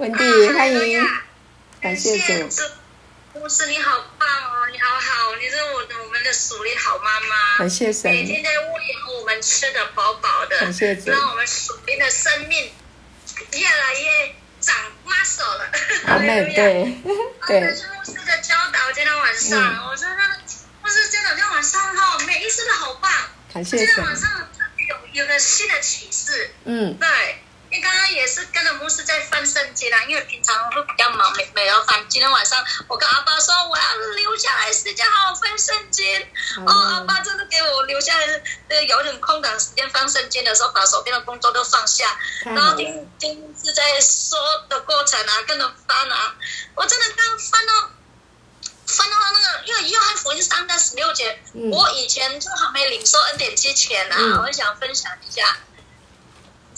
文迪，欢迎，感谢主。牧师你好棒哦，你好好，你是我的我们的属灵好妈妈。感谢神。每天在喂养我们吃的饱饱的，感谢主。让我们属灵的生命越来越长 muscle 了。阿妹，对对。牧师的教导，今天晚上，我说那牧师教导今天晚上哈，每一次都好棒。感谢神。今天晚上有有个新的启示。嗯。对。因为刚刚也是跟着牧师在翻圣经啦，因为平常会比较忙，没没有翻。今天晚上我跟阿爸说，我要留下来时间好好翻圣经。哦，阿爸真的给我留下来，呃，有点空档时间翻圣经的时候，把手边的工作都放下，然后听听是在说的过程啊，跟着翻啊。我真的刚翻到翻到那个，因为约翰福音三章十六节，我以前就还没领受恩典之前啊，我想分享一下。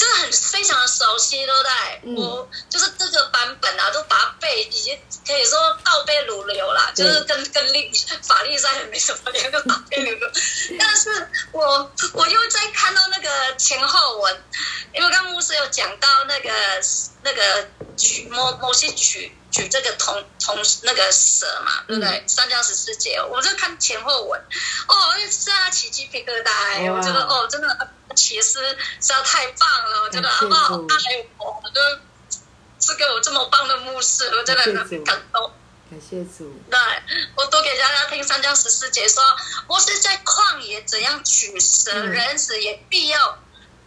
真的很非常的熟悉，对不对？我就是这个版本啊，都把它背，已经可以说倒背如流了。就是跟跟历法律上也没什么两个倒背如流。但是我我又在看到那个前后文，因为刚牧师有讲到那个那个举某某些举举这个同同那个蛇嘛，对不对？三章十四节，我就看前后文，哦，是啊，起鸡皮疙瘩，我觉得哦，真的。其实实在太棒了，我觉得阿爸好爱我，就是给我这么棒的牧师，我真的很感动。感谢主。对，我多给大家听三章十四节说，我是在旷野怎样取舍，人子也必要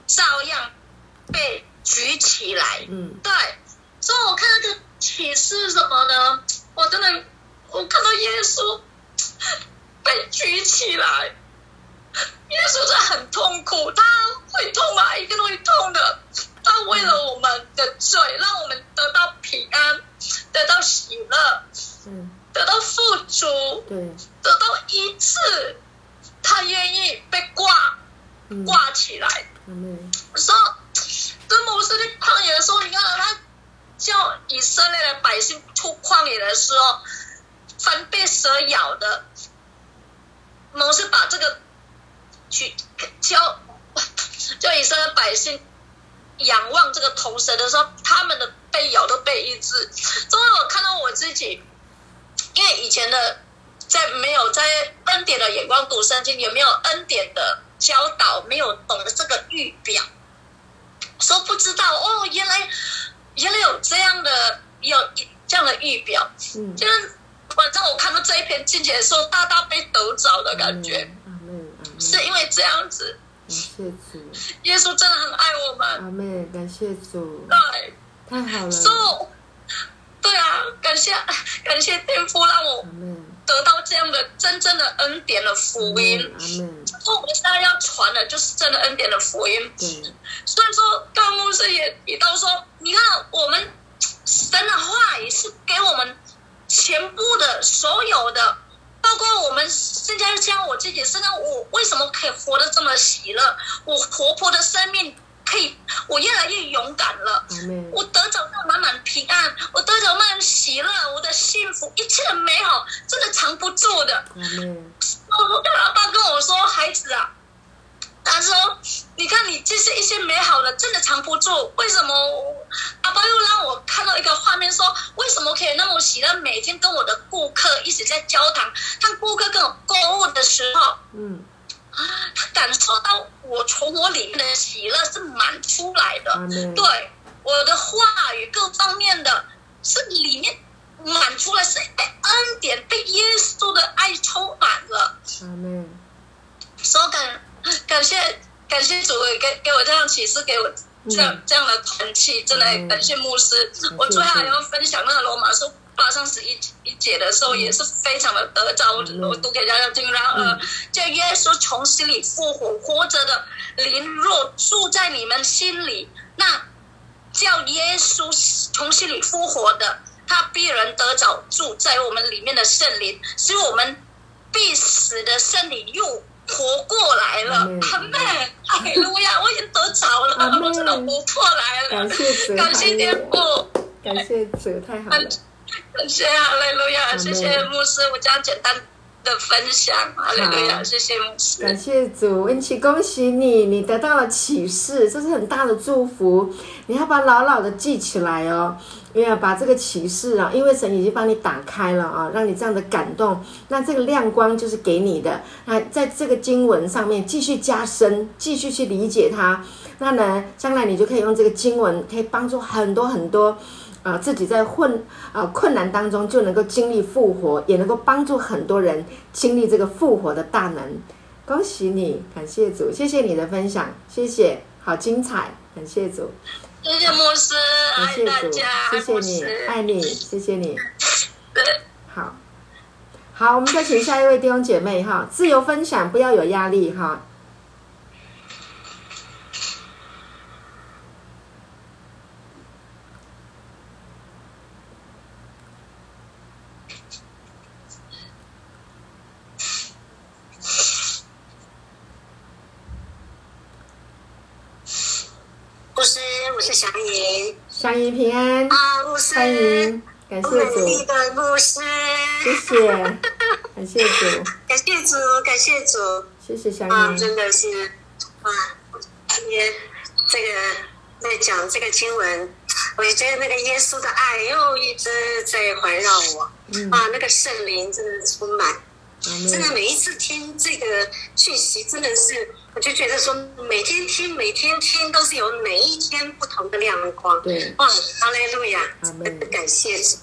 照样被举起来。嗯，对。所以我看那个启示什么呢？我真的，我看到耶稣被举起来。耶稣真的很痛苦，他会痛啊，一定会痛的。他为了我们的罪，让我们得到平安，得到喜乐，嗯，得到富足，对，得到医治。他愿意被挂挂起来。嗯，说跟摩西在旷野的时候，你看他叫以色列的百姓出旷野的时候，凡被蛇咬的，摩西把这个。去教教以色列百姓仰望这个铜蛇的时候，他们的被咬都被医治。终于我看到我自己，因为以前的在没有在恩典的眼光读圣经，也没有恩典的教导，没有懂得这个预表，说不知道哦，原来原来有这样的有这样的预表。嗯，就是反正我看到这一篇经节的时候，大大被抖着的感觉。是因为这样子，感谢主，耶稣真的很爱我们。阿妹，感谢主，对，太好了。So，对啊，感谢感谢天父让我得到这样的真正的恩典的福音。阿妹，说我们现在要传的就是真的恩典的福音。对，所以说，大牧师也提到说，你看我们神的话语是给我们全部的所有的。包括我们现在像我自己，现在我为什么可以活得这么喜乐？我活泼的生命可以，我越来越勇敢了。我得着那满满平安，我得着满满喜乐，我的幸福，一切的美好，真的藏不住的。我爸爸跟我说：“孩子啊。”他说：“你看，你这些一些美好的，真的藏不住。为什么？阿爸又让我看到一个画面，说为什么可以那么喜乐？每天跟我的顾客一直在交谈，看顾客跟我购物的时候，嗯，啊，他感受到我从我里面的喜乐是满出来的。对，我的话语各方面的，是里面满出来，是被恩典、被耶稣的爱充满了。所感。”感谢感谢主给给我这样启示，给我这样这样的团契，真的感谢牧师。我最后还要分享那个罗马书八章十一一节的时候，也是非常的得着。我我读给大家听。然而，叫耶稣从心里复活，活着的灵若住在你们心里，那叫耶稣从心里复活的，他必然得着住在我们里面的圣灵，使我们必死的圣灵又。活过来了，阿妹，阿路亚，我已经得着了，我真的活过来了，感谢主，感谢天父，感谢主，太好了，感谢阿雷路亚，谢谢牧师，我这样简单的分享，哈利路亚，谢谢牧师。感谢主，恩琪，恭喜你，你得到了启示，这是很大的祝福。你要把牢牢的记起来哦，因为把这个启示啊，因为神已经帮你打开了啊，让你这样的感动，那这个亮光就是给你的。那在这个经文上面继续加深，继续去理解它。那呢，将来你就可以用这个经文，可以帮助很多很多。啊，自己在困啊困难当中就能够经历复活，也能够帮助很多人经历这个复活的大能。恭喜你，感谢主，谢谢你的分享，谢谢，好精彩，感谢主，谢谢牧师，感谢主，谢谢你，爱你，谢谢你。好，好，我们再请下一位弟兄姐妹哈，自由分享，不要有压力哈。欢迎平安，欢迎，感谢主，牧师，谢谢，感谢主，感谢主，感谢主，谢谢香烟，真的是，啊，今天这个在讲这个经文，我也觉得那个耶稣的爱又一直在环绕我，啊，那个圣灵真的充满。真的每一次听这个讯息，真的是我就觉得说，每天听每天听都是有每一天不同的亮光。对，哇，哈利路亚，感谢主，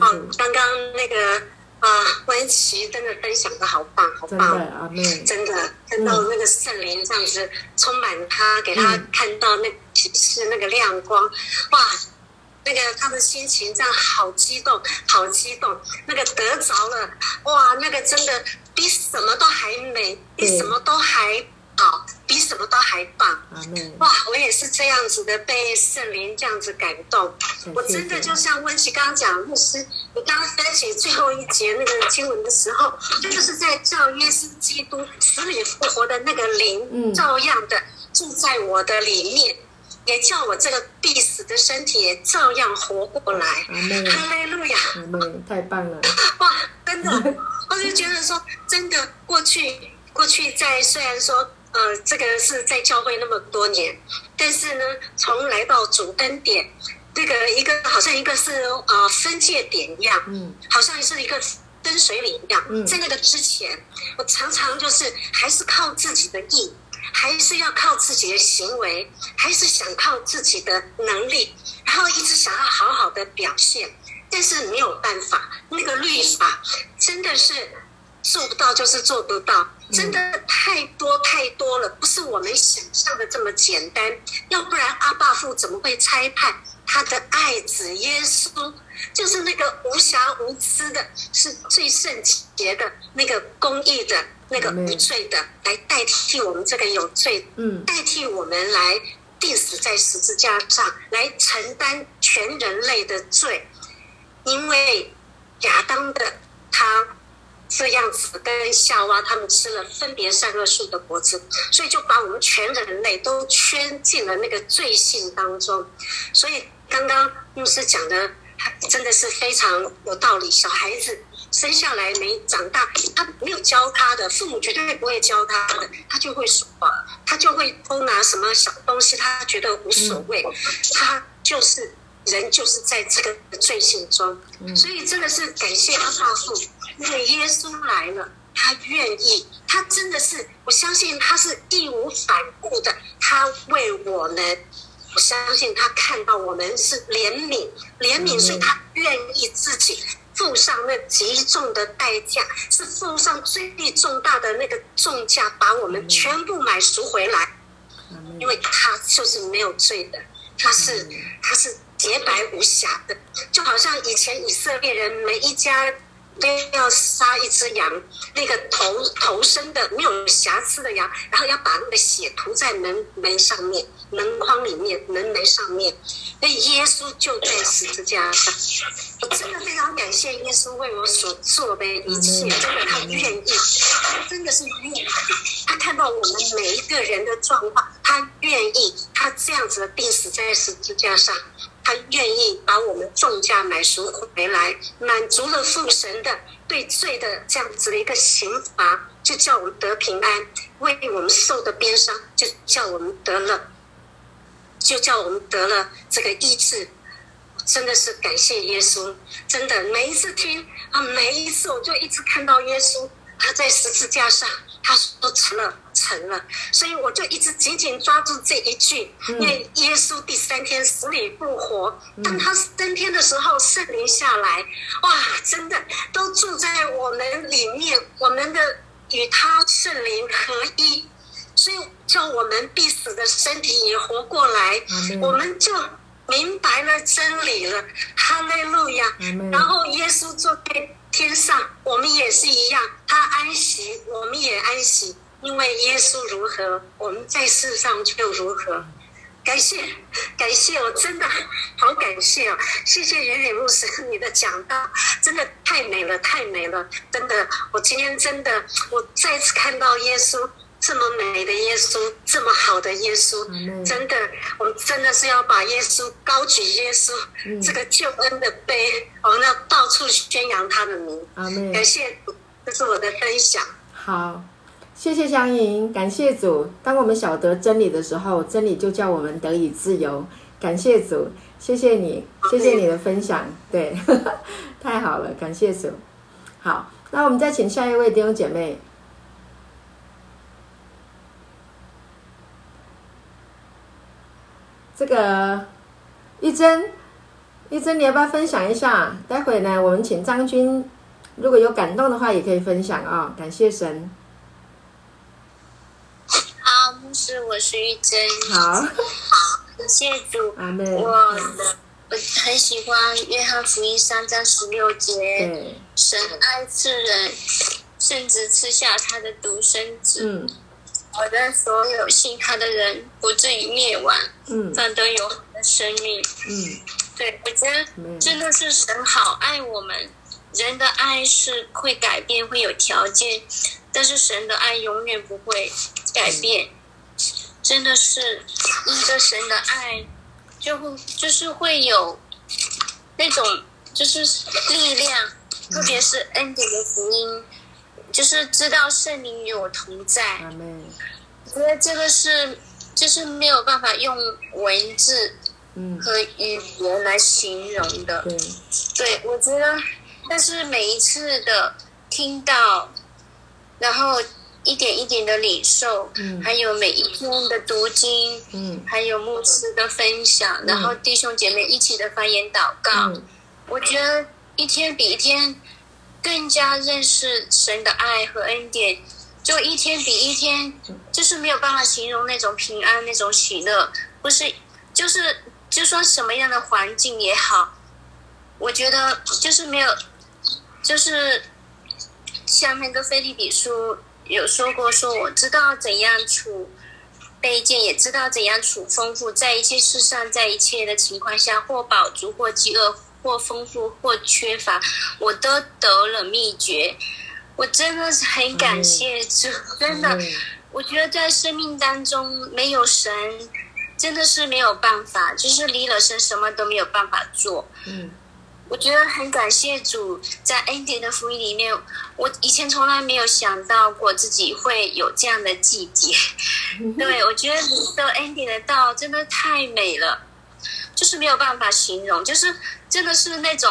啊，刚刚那个啊，温琪真的分享的好棒，好棒，真的看到那个圣灵这样子充满他，给他看到那启示那个亮光，哇。那个他的心情这样好激动，好激动。那个得着了，哇，那个真的比什么都还美，比什么都还好，比什么都还棒。哇，我也是这样子的，被圣灵这样子感动。我真的就像温琪刚刚讲，牧师，你刚刚分析最后一节那个经文的时候，就是在叫耶稣基督死里复活的那个灵，照样的住在我的里面。也叫我这个必死的身体也照样活过来，哈利路亚！太棒了！哇，真的，我就觉得说，真的，过去过去在虽然说，呃，这个是在教会那么多年，但是呢，从来到主恩点，这个一个好像一个是呃分界点一样，嗯，好像是一个分水岭一样，在那个之前，我常常就是还是靠自己的意。还是要靠自己的行为，还是想靠自己的能力，然后一直想要好好的表现，但是没有办法，那个律法真的是做不到，就是做不到，真的太多太多了，不是我们想象的这么简单。要不然阿爸父怎么会差派他的爱子耶稣，就是那个无瑕无疵的，是最圣洁的那个公义的。那个无罪的来代替我们这个有罪，嗯，代替我们来钉死在十字架上，来承担全人类的罪。因为亚当的他这样子跟夏娃他们吃了分别善恶树的果子，所以就把我们全人类都圈进了那个罪性当中。所以刚刚牧师讲的真的是非常有道理，小孩子。生下来没长大，他没有教他的，父母绝对不会教他的，他就会说谎，他就会偷拿什么小东西，他觉得无所谓，他就是人就是在这个罪性中，所以真的是感谢阿父，因为耶稣来了，他愿意，他真的是，我相信他是义无反顾的，他为我们，我相信他看到我们是怜悯，怜悯，所以他愿意自己。付上那极重的代价，是付上最重大的那个重价，把我们全部买赎回来。因为他就是没有罪的，他是他是洁白无瑕的，就好像以前以色列人每一家。都要杀一只羊，那个头头生的没有瑕疵的羊，然后要把那个血涂在门门上面、门框里面、门楣上面。那耶稣就在十字架上，我真的非常感谢耶稣为我所做的一切，真的他愿意，他真的是愿意，他看到我们每一个人的状况，他愿意，他这样子的病死在十字架上。他愿意把我们重价买赎回来，满足了父神的对罪的这样子的一个刑罚，就叫我们得平安，为我们受的鞭伤，就叫我们得了，就叫我们得了这个医治。真的是感谢耶稣，真的每一次听啊，每一次我就一直看到耶稣他在十字架上，他说成了，成了，所以我就一直紧紧抓住这一句，因为耶稣第三天死里复活，当他升天的时候，圣灵下来，哇，真的都住在我们里面，我们的与他圣灵合一，所以叫我们必死的身体也活过来，我们就。明白了真理了，哈利路亚。然后耶耶稣坐在天上，我们也是一样，他安息，我们也安息。因为耶稣如何，我们在世上就如何。感谢，感谢，我真的好感谢哦！谢谢远远牧师你的讲道，真的太美了，太美了，真的，我今天真的，我再次看到耶稣。这么美的耶稣，这么好的耶稣，真的，我们真的是要把耶稣高举，耶稣这个救恩的杯，我们要到处宣扬他的名。感谢，这是我的分享。好，谢谢香莹，感谢主。当我们晓得真理的时候，真理就叫我们得以自由。感谢主，谢谢你，谢谢你的分享。对，太好了，感谢主。好，那我们再请下一位弟兄姐妹。这个一真，一真，你要不要分享一下？待会呢，我们请张军，如果有感动的话，也可以分享啊。感谢神。好，牧师，我是玉珍。好，好，感谢主。阿门。我我很喜欢约翰福音三章十六节，神爱世人，甚至赐下他的独生子。嗯。我的所有信他的人不至于灭亡，嗯，反得有的生命，嗯，对我觉得真的是神好爱我们。人的爱是会改变，会有条件，但是神的爱永远不会改变。真的是一个神的爱，就会就是会有那种就是力量，特别是恩典的福音。就是知道圣灵与我同在，我觉得这个是就是没有办法用文字和语言来形容的。对，对我觉得，但是每一次的听到，然后一点一点的领受，还有每一天的读经，嗯。还有牧师的分享，然后弟兄姐妹一起的发言祷告，我觉得一天比一天。更加认识神的爱和恩典，就一天比一天，就是没有办法形容那种平安、那种喜乐。不是，就是就说什么样的环境也好，我觉得就是没有，就是像那个菲利比书有说过，说我知道怎样处卑贱，也知道怎样处丰富，在一切事上，在一切的情况下，或饱足，或饥饿。或丰富或缺乏，我都得了秘诀。我真的是很感谢主，真的，我觉得在生命当中没有神，真的是没有办法，就是离了神什么都没有办法做。嗯，我觉得很感谢主，在恩典的福音里面，我以前从来没有想到过自己会有这样的季节。对，我觉得你的恩典的道真的太美了。就是没有办法形容，就是真的是那种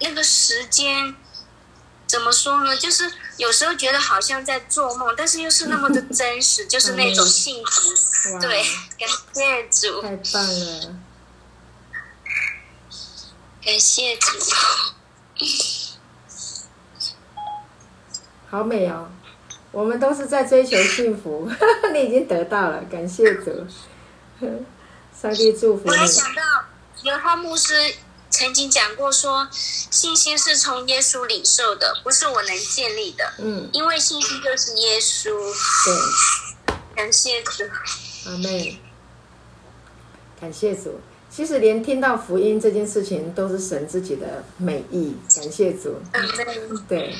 那个时间，怎么说呢？就是有时候觉得好像在做梦，但是又是那么的真实，就是那种幸福。对，感谢主，太棒了，感谢主，好美哦！我们都是在追求幸福，你已经得到了，感谢主。上帝祝福你。我还想到，刘浩牧师曾经讲过，说信心是从耶稣领受的，不是我能建立的。嗯，因为信心就是耶稣。对，感谢主。阿妹，感谢主。其实连听到福音这件事情，都是神自己的美意。感谢主。对，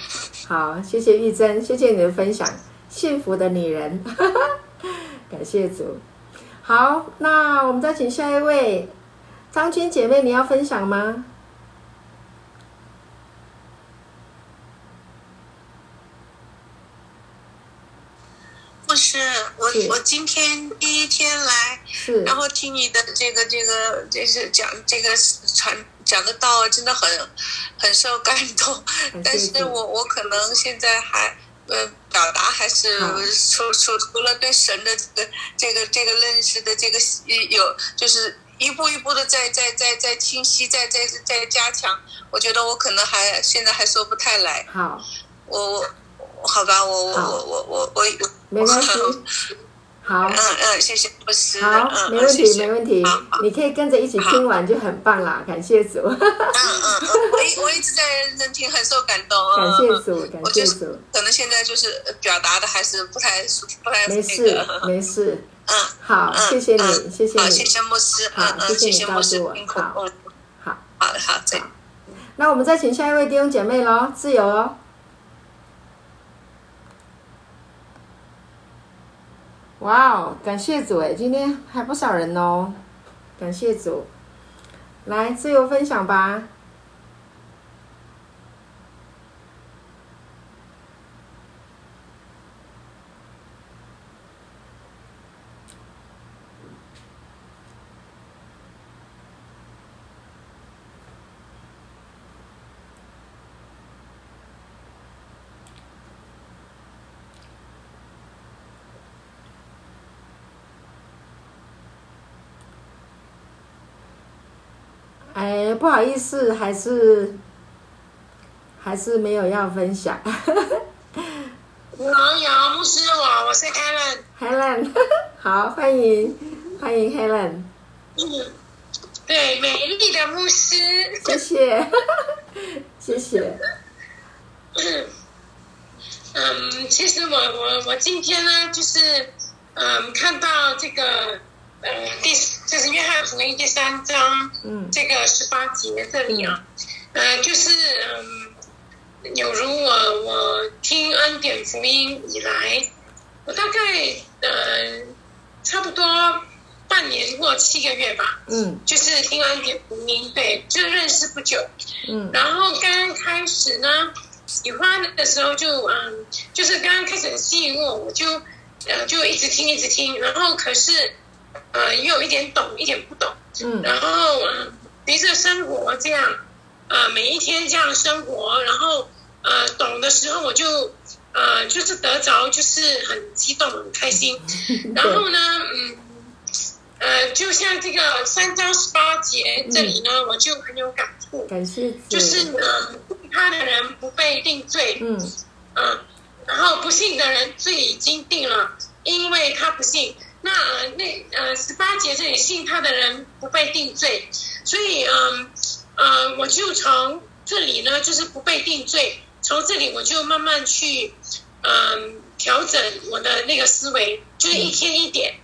好，谢谢玉珍，谢谢你的分享。幸福的女人，感谢主。好，那我们再请下一位，张军姐妹，你要分享吗？不是我，我今天第一天来，然后听你的这个这个，就是讲这个传讲的道，真的很很受感动。但是我我可能现在还呃表达还是除除除了对神的这个这个这个认识的这个有，就是一步一步的在在在在清晰，在在在加强。我觉得我可能还现在还说不太来。好，我。好吧，我我我我我我没关系，好，嗯嗯，谢谢牧师，好，没问题没问题，你可以跟着一起听完就很棒啦，感谢主。嗯嗯，我一我一直在认真听，很受感动。感谢主，感谢主。可能现在就是表达的还是不太不太没事没事。嗯，好，谢谢你，谢谢你，谢谢牧师，嗯嗯，谢谢你告诉我，好，好，好的好，再那我们再请下一位弟兄姐妹喽，自由哦。哇哦，感谢主哎，今天还不少人哦，感谢主，来自由分享吧。哎，不好意思，还是还是没有要分享。有有牧师，我我是 Helen。Helen，好，欢迎欢迎 Helen。嗯，对，美丽的牧师。谢谢，谢谢。嗯，其实我我我今天呢，就是嗯，看到这个。呃，第就是约翰福音第三章，嗯，这个十八节这里啊，呃，就是嗯，有如我我听恩典福音以来，我大概呃差不多半年或七个月吧，嗯，就是听恩典福音，对，就认识不久，嗯，然后刚开始呢，喜欢的时候就嗯，就是刚刚开始吸引我，我就呃就一直听一直听，然后可是。呃，也有一点懂，一点不懂。嗯，然后随着生活这样，呃，每一天这样生活，然后呃，懂的时候我就呃，就是得着，就是很激动，很开心。然后呢，嗯，呃，就像这个三章十八节这里呢，我就很有感触。感谢。就是呢，他的人不被定罪。嗯。嗯，然后不信的人罪已经定了，因为他不信。那那呃十八节这里信他的人不被定罪，所以嗯呃我就从这里呢就是不被定罪，从这里我就慢慢去嗯调整我的那个思维，就是一天一点，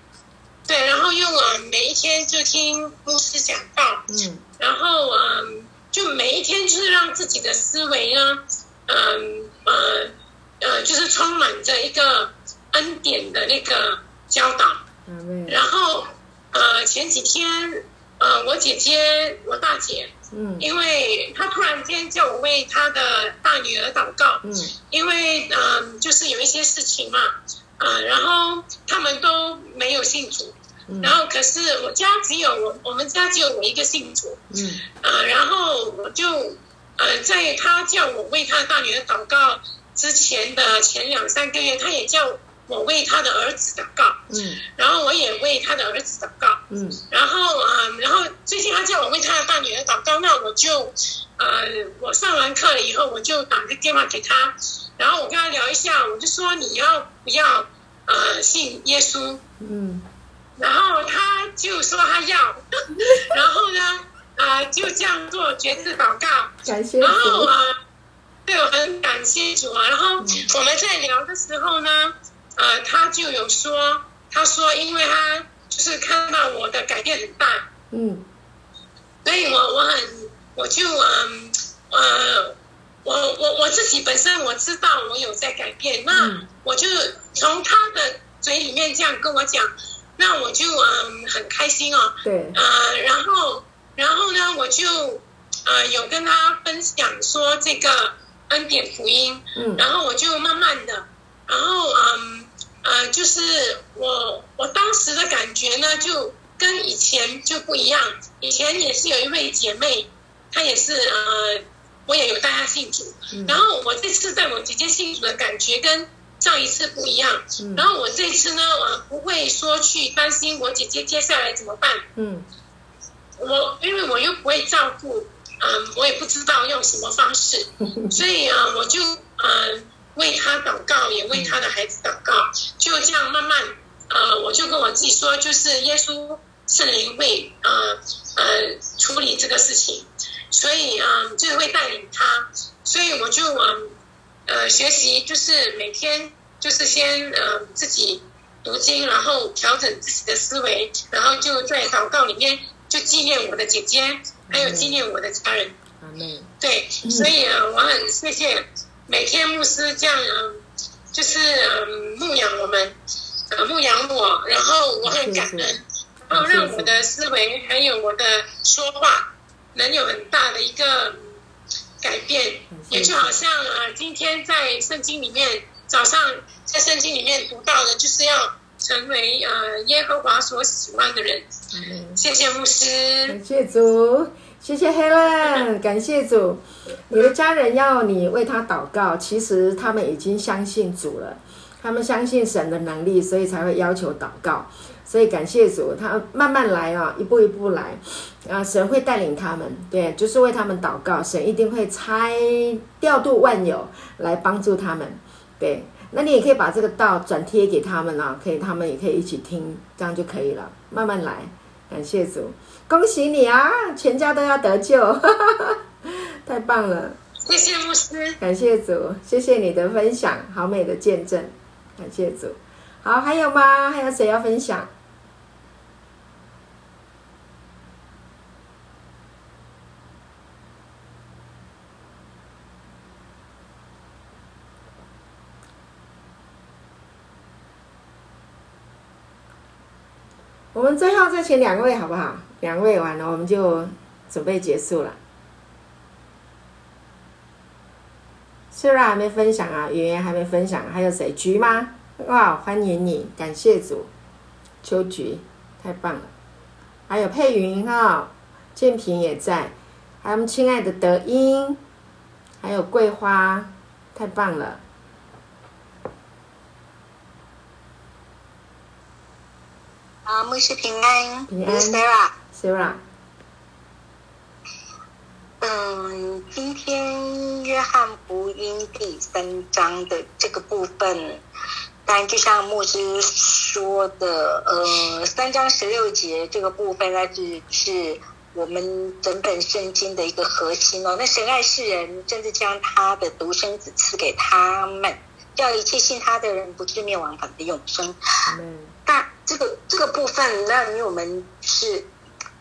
对，然后用啊每一天就听牧师讲道，嗯，然后嗯就每一天就是让自己的思维呢，嗯呃呃就是充满着一个恩典的那个教导。然后，呃，前几天，呃，我姐姐，我大姐，嗯，因为她突然间叫我为她的大女儿祷告，嗯，因为，嗯，就是有一些事情嘛，啊，然后他们都没有信主，然后可是我家只有我，我们家只有我一个信主，嗯，啊，然后我就，呃，在她叫我为她大女儿祷告之前的前两三个月，她也叫。我为他的儿子祷告，嗯，然后我也为他的儿子祷告，嗯，然后啊，然后最近他叫我为他的大女儿祷告，那我就，呃，我上完课了以后，我就打个电话给他，然后我跟他聊一下，我就说你要不要呃信耶稣，嗯，然后他就说他要，然后呢，啊，就这样做决志祷告，感谢然后啊，对我很感谢主啊，然后我们在聊的时候呢。呃，他就有说，他说，因为他就是看到我的改变很大，嗯，所以我我很，我就嗯呃，我我我自己本身我知道我有在改变，那我就从他的嘴里面这样跟我讲，那我就嗯很开心哦，对，呃，然后然后呢，我就呃有跟他分享说这个恩典福音，嗯，然后我就慢慢的，然后嗯呃，就是我我当时的感觉呢，就跟以前就不一样。以前也是有一位姐妹，她也是呃，我也有带她信主，然后我这次在我姐姐信主的感觉跟。上一次不一样，然后我这次呢，我不会说去担心我姐姐接下来怎么办。嗯，我因为我又不会照顾，嗯，我也不知道用什么方式，所以啊，我就嗯为他祷告，也为他的孩子祷告，就这样慢慢，呃，我就跟我自己说，就是耶稣圣灵会呃呃处理这个事情，所以啊，就会带领他，所以我就嗯。呃，学习就是每天就是先呃自己读经，然后调整自己的思维，然后就在祷告里面就纪念我的姐姐，还有纪念我的家人。对，所以啊，我很谢谢每天牧师这样嗯，就是嗯牧养我们，呃牧养我，然后我很感恩，然后让我的思维还有我的说话能有很大的一个。改变，也就好像啊，今天在圣经里面，早上在圣经里面读到的，就是要成为呃耶和华所喜欢的人。谢谢牧师，感谢主，谢谢 Helen，感谢主。你的家人要你为他祷告，其实他们已经相信主了，他们相信神的能力，所以才会要求祷告。所以感谢主，他慢慢来啊，一步一步来，啊，神会带领他们，对，就是为他们祷告，神一定会拆调度万有来帮助他们，对，那你也可以把这个道转贴给他们啊，可以，他们也可以一起听，这样就可以了，慢慢来，感谢主，恭喜你啊，全家都要得救，太棒了，谢谢牧师，感谢主，谢谢你的分享，好美的见证，感谢主，好，还有吗？还有谁要分享？我们最后再请两位好不好？两位完了，我们就准备结束了。虽然还没分享啊，圆圆还没分享，还有谁？菊吗？哇，欢迎你，感谢主，秋菊，太棒了。还有佩云哈，建平也在，还有我们亲爱的德英，还有桂花，太棒了。啊，牧师平安，平安，Sarah，Sarah。嗯，今天约翰福音第三章的这个部分，当然就像牧师说的，呃，三章十六节这个部分，那是是我们整本圣经的一个核心哦。那神爱世人，甚至将他的独生子赐给他们，叫一切信他的人不至灭亡，反得永生。嗯。但这个这个部分，那因为我们是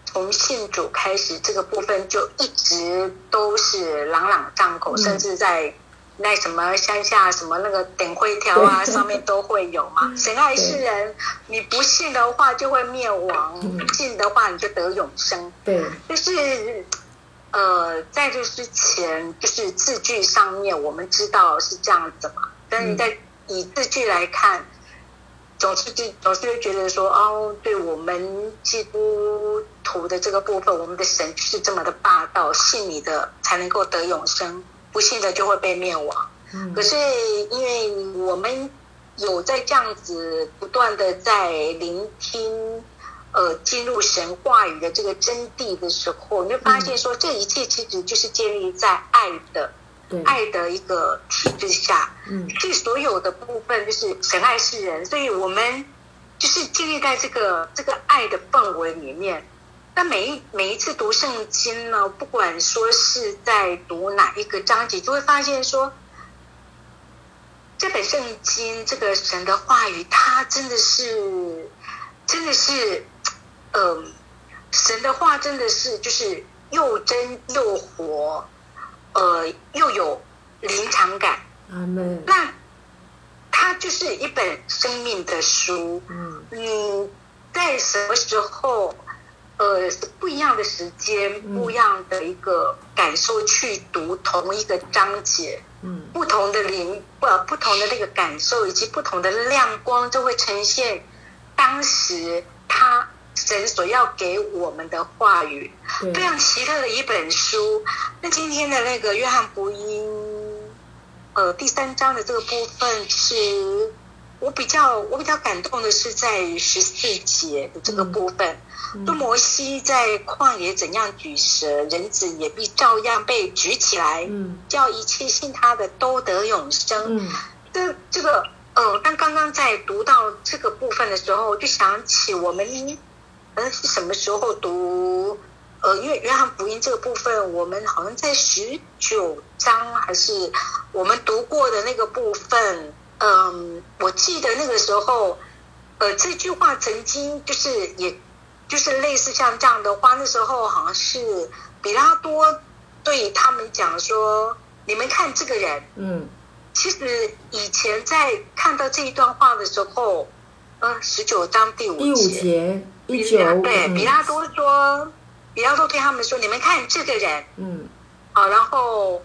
从信主开始，这个部分就一直都是朗朗上口，甚至在那什么乡下什么那个点灰条啊上面都会有嘛。神爱世人，你不信的话就会灭亡，信的话你就得永生。对，就是呃，在这之前，就是字句上面我们知道是这样子嘛，但是你在以字句来看。总是就总是会觉得说哦，对我们基督徒的这个部分，我们的神是这么的霸道，信你的才能够得永生，不信的就会被灭亡。可是因为我们有在这样子不断的在聆听，呃，进入神话语的这个真谛的时候，你会发现说，这一切其实就是建立在爱的。爱的一个体制下，嗯，这所有的部分就是神爱世人，所以我们就是建立在这个这个爱的氛围里面。那每一每一次读圣经呢，不管说是在读哪一个章节，就会发现说，这本圣经这个神的话语，它真的是真的是，嗯，神的话真的是就是又真又活。呃，又有临场感，那它就是一本生命的书。嗯，你在什么时候呃不一样的时间，不一样的一个感受去读同一个章节，嗯，不同的灵不不同的那个感受以及不同的亮光，就会呈现当时他神所要给我们的话语，非常奇特的一本书。那今天的那个约翰福音，呃，第三章的这个部分是。我比较我比较感动的是在十四节的这个部分，说摩西在旷野怎样举蛇，人子也必照样被举起来，嗯叫一切信他的都得永生。嗯这这个，嗯，但刚刚在读到这个部分的时候，就想起我们，呃，是什么时候读？呃，因为约翰福音这个部分，我们好像在十九章还是我们读过的那个部分。嗯，我记得那个时候，呃，这句话曾经就是，也就是类似像这样的话，那时候好像是比拉多对他们讲说：“你们看这个人。”嗯，其实以前在看到这一段话的时候，呃，十九章第五节，第九对，比拉多说，比拉多对他们说：“你们看这个人。”嗯，好，然后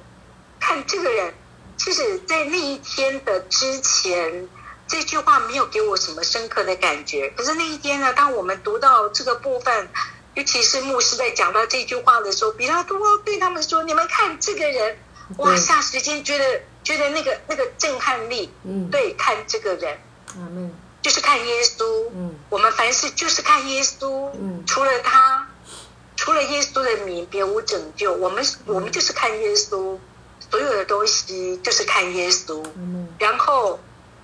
看这个人。其实，在那一天的之前，这句话没有给我什么深刻的感觉。可是那一天呢，当我们读到这个部分，尤其是牧师在讲到这句话的时候，比拉多对他们说：“你们看这个人，哇！霎时间觉得觉得那个那个震撼力，嗯，对，看这个人，嗯，就是看耶稣，嗯，我们凡事就是看耶稣，嗯，除了他，除了耶稣的名，别无拯救。我们我们就是看耶稣。”所有的东西就是看耶稣，嗯然后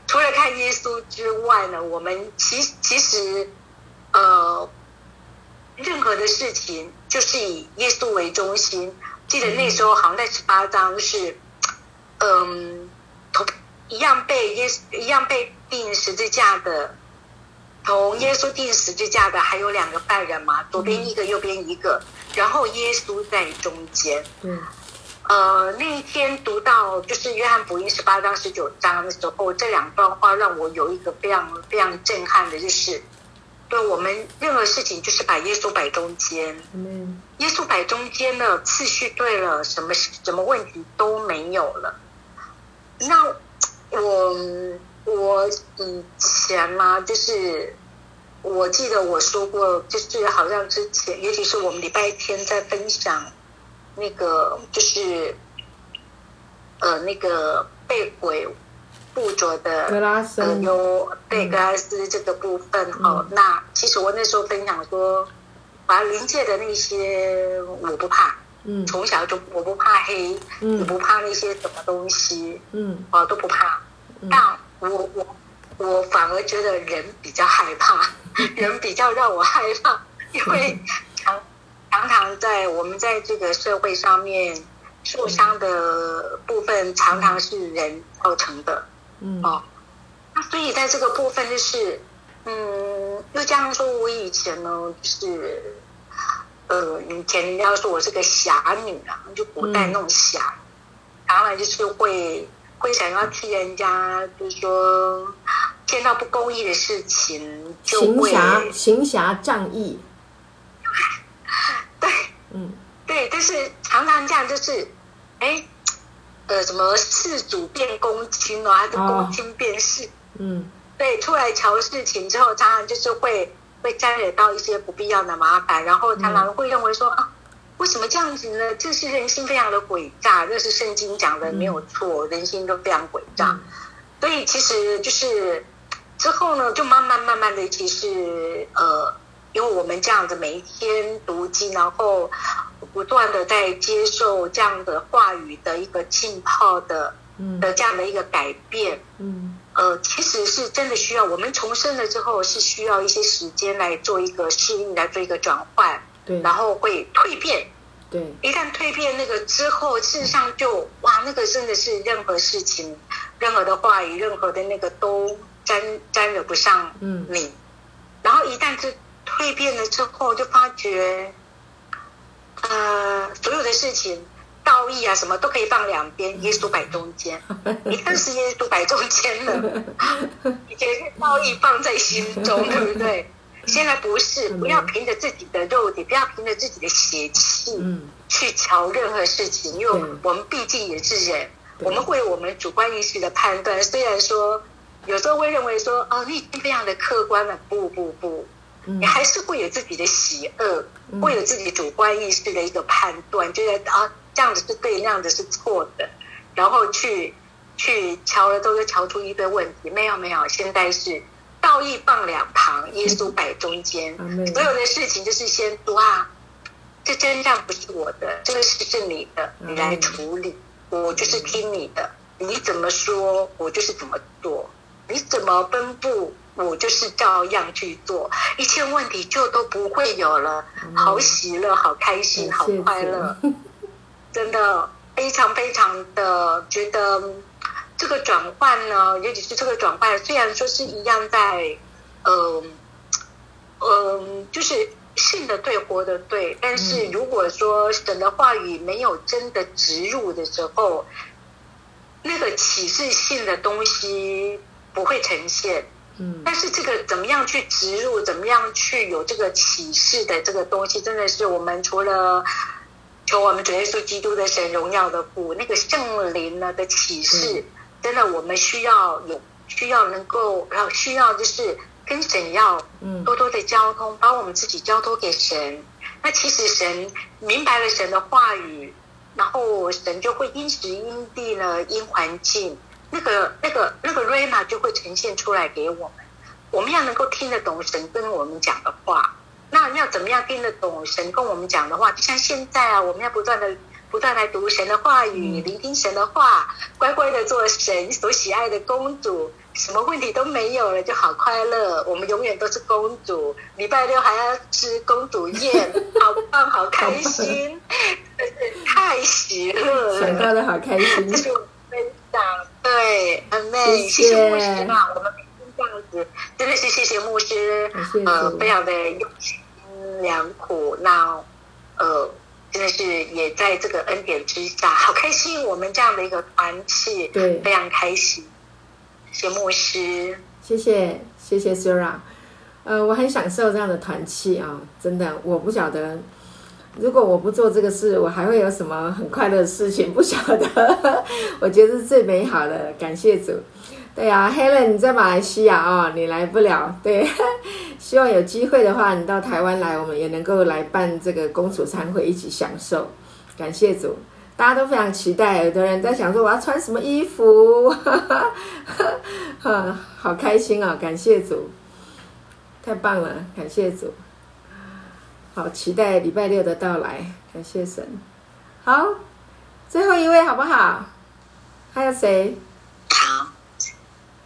除了看耶稣之外呢，我们其其实呃，任何的事情就是以耶稣为中心。记得那时候好像在十八章是，嗯，同一样被耶一样被钉十字架的，同耶稣钉十字架的还有两个犯人嘛，左边一个，右边一个，然后耶稣在中间。嗯。呃，那一天读到就是约翰福音十八章十九章的时候，这两段话让我有一个非常非常震撼的，就是对我们任何事情就是把耶稣摆中间，嗯，耶稣摆中间了，次序对了，什么什么问题都没有了。那我我以前嘛，就是我记得我说过，就是好像之前，尤其是我们礼拜天在分享。那个就是，呃，那个被鬼附着的呃，有对格拉斯这个部分哦。那其实我那时候分享说，把临界的那些我不怕，嗯，从小就我不怕黑，嗯，不怕那些什么东西，嗯，哦都不怕。但我我我反而觉得人比较害怕，人比较让我害怕，因为。常常常在我们在这个社会上面受伤的部分，常常是人造成的。嗯哦，那所以在这个部分就是，嗯，又这样说，我以前呢，就是呃，以前人家说我是个侠女啊，就古代那种侠，当然就是会会想要替人家，就是说见到不公义的事情，行侠行侠仗义。对嗯，对，但是常常这样就是，哎，呃，什么事主变公亲哦，还是公亲变事？嗯，对，出来瞧事情之后，常常就是会会沾惹到一些不必要的麻烦，然后常常会认为说啊，为什么这样子呢？这是人心非常的诡诈，这是圣经讲的没有错，人心都非常诡诈。所以其实就是之后呢，就慢慢慢慢的，其实呃。因为我们这样子每一天读经，然后不断的在接受这样的话语的一个浸泡的的这样的一个改变，嗯，呃，其实是真的需要我们重生了之后是需要一些时间来做一个适应，来做一个转换，对，然后会蜕变，对，一旦蜕变那个之后，事实上就哇，那个真的是任何事情、任何的话语、任何的那个都沾沾惹不上你，然后一旦这。蜕变了之后，就发觉，呃，所有的事情，道义啊，什么都可以放两边，耶稣摆中间。一旦是耶稣摆中间了，你觉得道义放在心中，对不对？现在不是，不要凭着自己的肉体，不要凭着自己的邪气去瞧任何事情，因为我们毕竟也是人，我们会有我们主观意识的判断。虽然说有时候会认为说，哦，你已经非常的客观了，不不不，你还是会有自己的喜恶，会有自己主观意识的一个判断，觉得啊这样子是对，那样子是错的，然后去去瞧了都是瞧出一堆问题。没有没有，现在是。道义放两旁，耶稣摆中间。所有的事情就是先哇，这真相不是我的，这个事是你的，你来处理。我就是听你的，你怎么说，我就是怎么做。你怎么分布，我就是照样去做，一切问题就都不会有了。好喜乐，好开心，好快乐，真的非常非常的觉得。这个转换呢，尤其是这个转换，虽然说是一样在，嗯嗯，就是信的对，活的对，但是如果说神的话语没有真的植入的时候，那个启示性的东西不会呈现。嗯，但是这个怎么样去植入，怎么样去有这个启示的这个东西，真的是我们除了求我们主耶稣基督的神荣耀的父，那个圣灵呢的启示。真的，我们需要有需要能够，然后需要就是跟神要多多的交通，把我们自己交托给神。那其实神明白了神的话语，然后神就会因时因地呢，因环境，那个那个那个瑞玛就会呈现出来给我们。我们要能够听得懂神跟我们讲的话，那要怎么样听得懂神跟我们讲的话？就像现在啊，我们要不断的。不断来读神的话语，聆听神的话，乖乖的做神所喜爱的公主，什么问题都没有了，就好快乐。我们永远都是公主，礼拜六还要吃公主宴，好棒，好开心，真是太喜乐了。想到的好开心。这是分享，对，很美，谢谢牧师嘛，我们每天这样子，真的是谢谢牧师，呃，非常的用心良苦，那呃。真的是也在这个恩典之下，好开心！我们这样的一个团契，对，非常开心。谢牧师，谢谢谢谢 Sara，呃，我很享受这样的团契啊，真的，我不晓得，如果我不做这个事，我还会有什么很快乐的事情？不晓得，我觉得是最美好的，感谢主。对呀，Helen，你在马来西亚哦，你来不了。对，希望有机会的话，你到台湾来，我们也能够来办这个公主餐会，一起享受。感谢主，大家都非常期待。有的人在想说，我要穿什么衣服？哈，好开心啊！感谢主，太棒了，感谢主。好期待礼拜六的到来，感谢神。好，最后一位好不好？还有谁？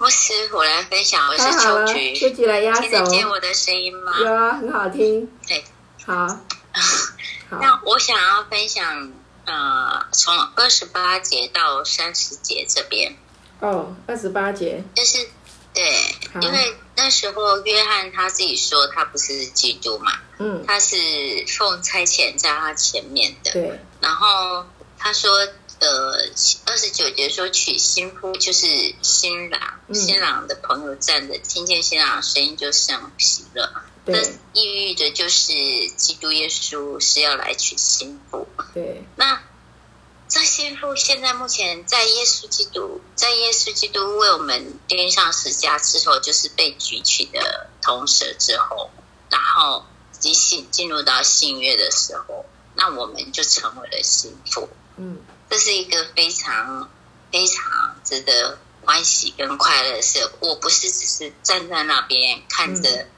牧师，我来分享，我是秋菊，秋菊来压轴，听得见我的声音吗？有啊，很好听。对，好。那我想要分享，呃，从二十八节到三十节这边。哦，二十八节。就是对，因为那时候约翰他自己说他不是基督嘛，嗯，他是奉差遣在他前面的。对。然后他说。呃，二十九节说娶新妇就是新郎，新郎的朋友站着，听见新郎的声音就像喜了。那意喻的就是基督耶稣是要来娶新妇。对。那这新妇现在目前在耶稣基督，在耶稣基督为我们钉上十架之后，就是被举起的铜蛇之后，然后即信进入到信约的时候，那我们就成为了新妇。嗯。这是一个非常非常值得欢喜跟快乐的事。我不是只是站在那边看着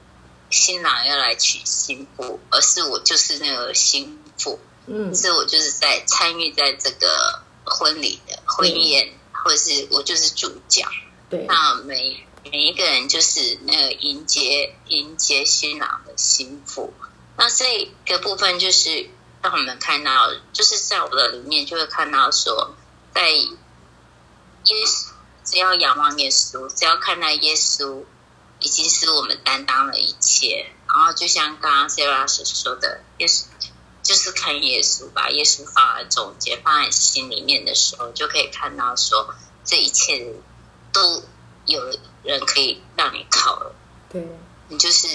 新郎要来娶新妇，而是我就是那个新妇。嗯，是我就是在参与在这个婚礼的婚宴，或者是我就是主角。对，那每每一个人就是那个迎接迎接新郎的新妇。那这个部分就是。让我们看到，就是在我的里面就会看到说，在耶稣只要仰望耶稣，只要看到耶稣，已经是我们担当了一切。然后就像刚刚 Sarah 所说的，耶稣就是看耶稣，把耶稣放在中间，放在心里面的时候，就可以看到说，这一切都有人可以让你靠了。对，你就是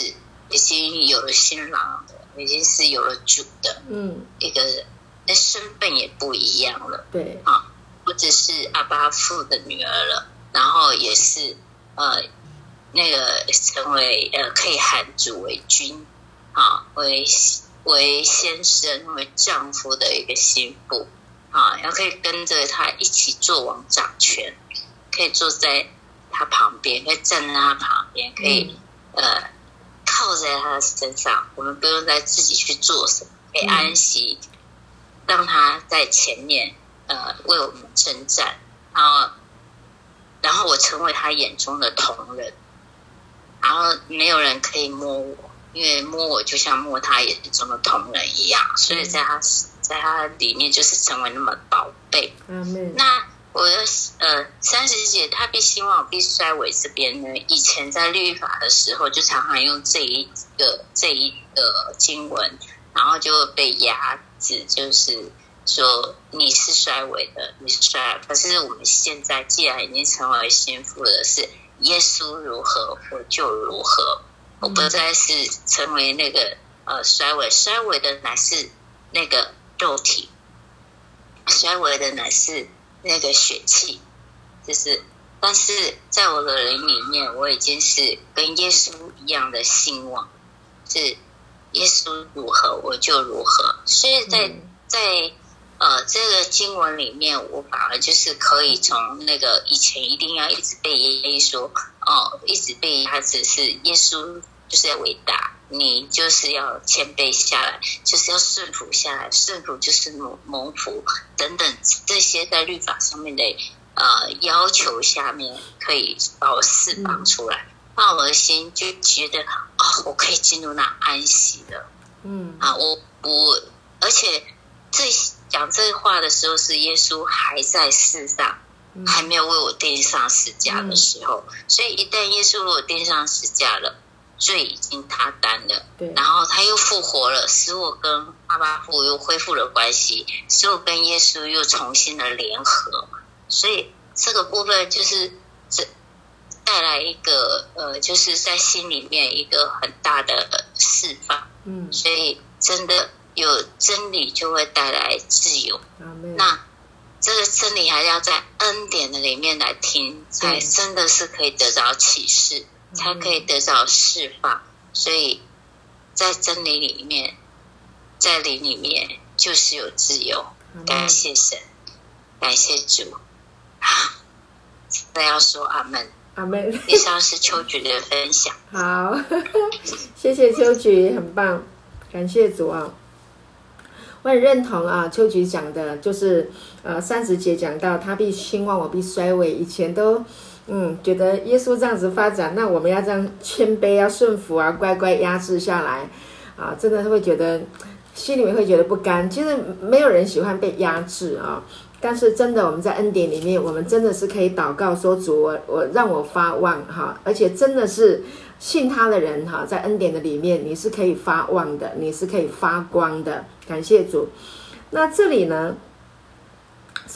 已经有了新郎的，已经是有了主的，嗯，一个人，那身份也不一样了，对。啊，不只是阿巴父的女儿了，然后也是呃，那个成为呃可以喊主为君啊，为为先生为丈夫的一个心腹啊，然后可以跟着他一起做王掌权，可以坐在他旁边，可以站在他旁边，可以呃。靠在他的身上，我们不用再自己去做什么，可以安息，让他在前面呃为我们征战，然后然后我成为他眼中的同人，然后没有人可以摸我，因为摸我就像摸他眼中的同人一样，所以在他在他里面就是成为那么宝贝。嗯那。我的呃三十节，他必兴旺，必衰微。这边呢，以前在律法的时候，就常常用这一个这一个经文，然后就被压制，就是说你是衰微的，你是衰。可是我们现在既然已经成为幸福的，是耶稣如何，我就如何。我不再是成为那个呃衰微，衰微的乃是那个肉体，衰微的乃是。那个血气，就是，但是在我的人里面，我已经是跟耶稣一样的兴旺，是耶稣如何我就如何。所以在在呃这个经文里面，我反而就是可以从那个以前一定要一直被耶稣哦，一直被他只是耶稣就是要伟大。你就是要谦卑下来，就是要顺服下来，顺服就是蒙蒙福等等这些在律法上面的呃要求下面，可以把我释放出来，那我的心就觉得哦，我可以进入那安息了。嗯啊，我我而且这讲这话的时候是耶稣还在世上，还没有为我钉上十架的时候，所以一旦耶稣为我钉上十架了。罪已经他担了，然后他又复活了，使我跟阿巴父又恢复了关系，使我跟耶稣又重新的联合，所以这个部分就是这带来一个呃，就是在心里面一个很大的释放，嗯，所以真的有真理就会带来自由，那这个真理还要在恩典的里面来听，才真的是可以得到启示。才可以得到释放，所以在真理里面，在灵里面就是有自由。感谢神，感谢主。啊，再要说阿门，阿门。以上是秋菊的分享。好，谢谢秋菊，很棒，感谢主啊！我很认同啊，秋菊讲的，就是呃，三十节讲到他必兴旺，我必衰微，以前都。嗯，觉得耶稣这样子发展，那我们要这样谦卑，要顺服啊，乖乖压制下来，啊，真的会觉得心里面会觉得不甘。其实没有人喜欢被压制啊，但是真的我们在恩典里面，我们真的是可以祷告说主，我我让我发旺哈，而且真的是信他的人哈，在恩典的里面你是可以发旺的，你是可以发光的，感谢主。那这里呢？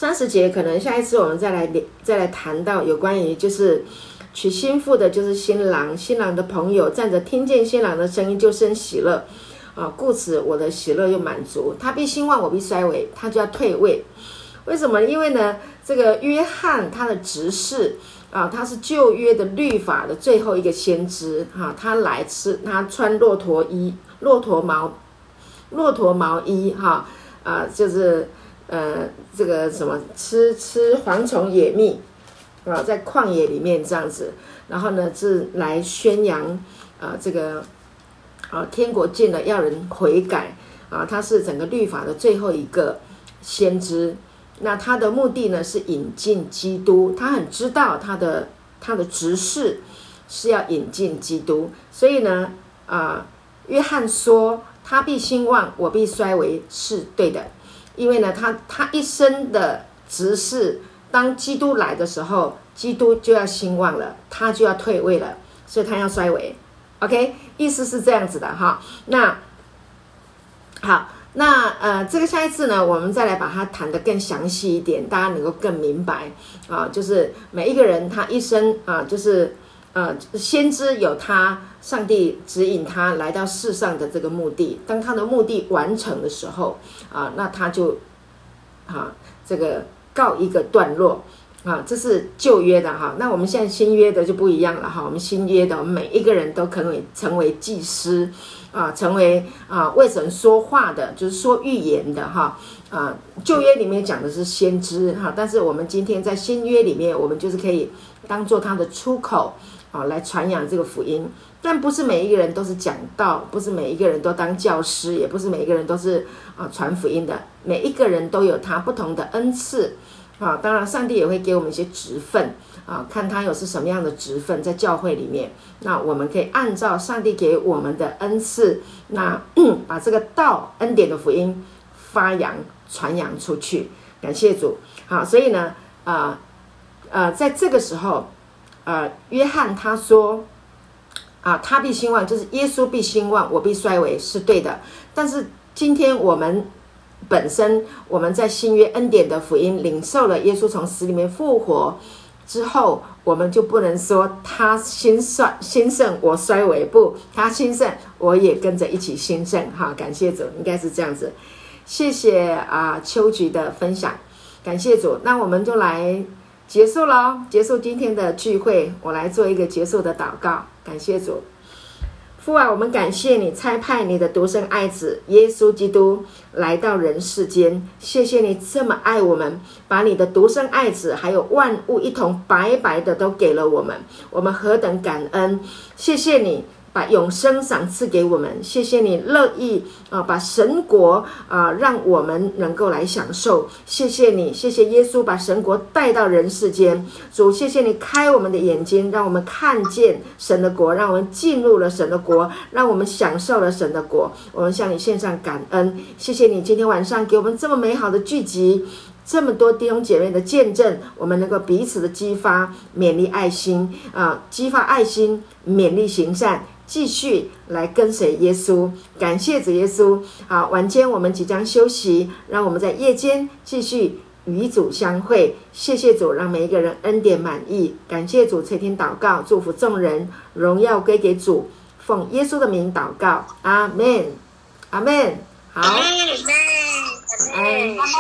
三十节可能下一次我们再来再来谈到有关于就是娶新妇的，就是新郎，新郎的朋友站着听见新郎的声音就生喜乐啊，故此我的喜乐又满足。他必兴旺，我必衰微，他就要退位。为什么？因为呢，这个约翰他的执事啊，他是旧约的律法的最后一个先知哈，他来吃，他穿骆驼衣，骆驼毛，骆驼毛衣哈啊，就是。呃，这个什么吃吃蝗虫野蜜啊，在旷野里面这样子，然后呢是来宣扬啊这个啊天国近了，要人悔改啊，他是整个律法的最后一个先知。那他的目的呢是引进基督，他很知道他的他的执事是要引进基督，所以呢啊，约翰说他必兴旺，我必衰微，是对的。因为呢，他他一生的执事，当基督来的时候，基督就要兴旺了，他就要退位了，所以他要衰微。OK，意思是这样子的哈。那好，那呃，这个下一次呢，我们再来把它谈得更详细一点，大家能够更明白啊。就是每一个人他一生啊，就是呃，先知有他上帝指引他来到世上的这个目的。当他的目的完成的时候，啊，那他就，啊，这个告一个段落。啊，这是旧约的哈，那我们现在新约的就不一样了哈。我们新约的每一个人都可以成为祭司，啊，成为啊为神说话的，就是说预言的哈。啊，旧约里面讲的是先知哈，但是我们今天在新约里面，我们就是可以当做他的出口啊，来传扬这个福音。但不是每一个人都是讲道，不是每一个人都当教师，也不是每一个人都是啊传福音的。每一个人都有他不同的恩赐。啊，当然，上帝也会给我们一些职分啊，看他有是什么样的职分在教会里面，那我们可以按照上帝给我们的恩赐，那 把这个道恩典的福音发扬传扬出去。感谢主，好，所以呢，啊，呃，在这个时候，呃，约翰他说，啊，他必兴旺，就是耶稣必兴旺，我必衰微，是对的。但是今天我们。本身我们在新约恩典的福音领受了耶稣从死里面复活之后，我们就不能说他兴衰兴盛，我衰微不，他兴盛，我也跟着一起兴盛。哈，感谢主，应该是这样子。谢谢啊，秋菊的分享，感谢主。那我们就来结束喽，结束今天的聚会，我来做一个结束的祷告，感谢主。父啊，我们感谢你差派你的独生爱子耶稣基督来到人世间，谢谢你这么爱我们，把你的独生爱子还有万物一同白白的都给了我们，我们何等感恩！谢谢你。把永生赏赐给我们，谢谢你乐意啊，把神国啊，让我们能够来享受。谢谢你，谢谢耶稣把神国带到人世间。主，谢谢你开我们的眼睛，让我们看见神的国，让我们进入了神的国，让我们享受了神的国。我们向你献上感恩，谢谢你今天晚上给我们这么美好的聚集。这么多弟兄姐妹的见证，我们能够彼此的激发勉励爱心啊，激发爱心，勉励行善，继续来跟随耶稣。感谢主耶稣。好，晚间我们即将休息，让我们在夜间继续与主相会。谢谢主，让每一个人恩典满意。感谢主垂听祷告，祝福众人，荣耀归给主。奉耶稣的名祷告，阿门，阿门。好，阿门，阿门。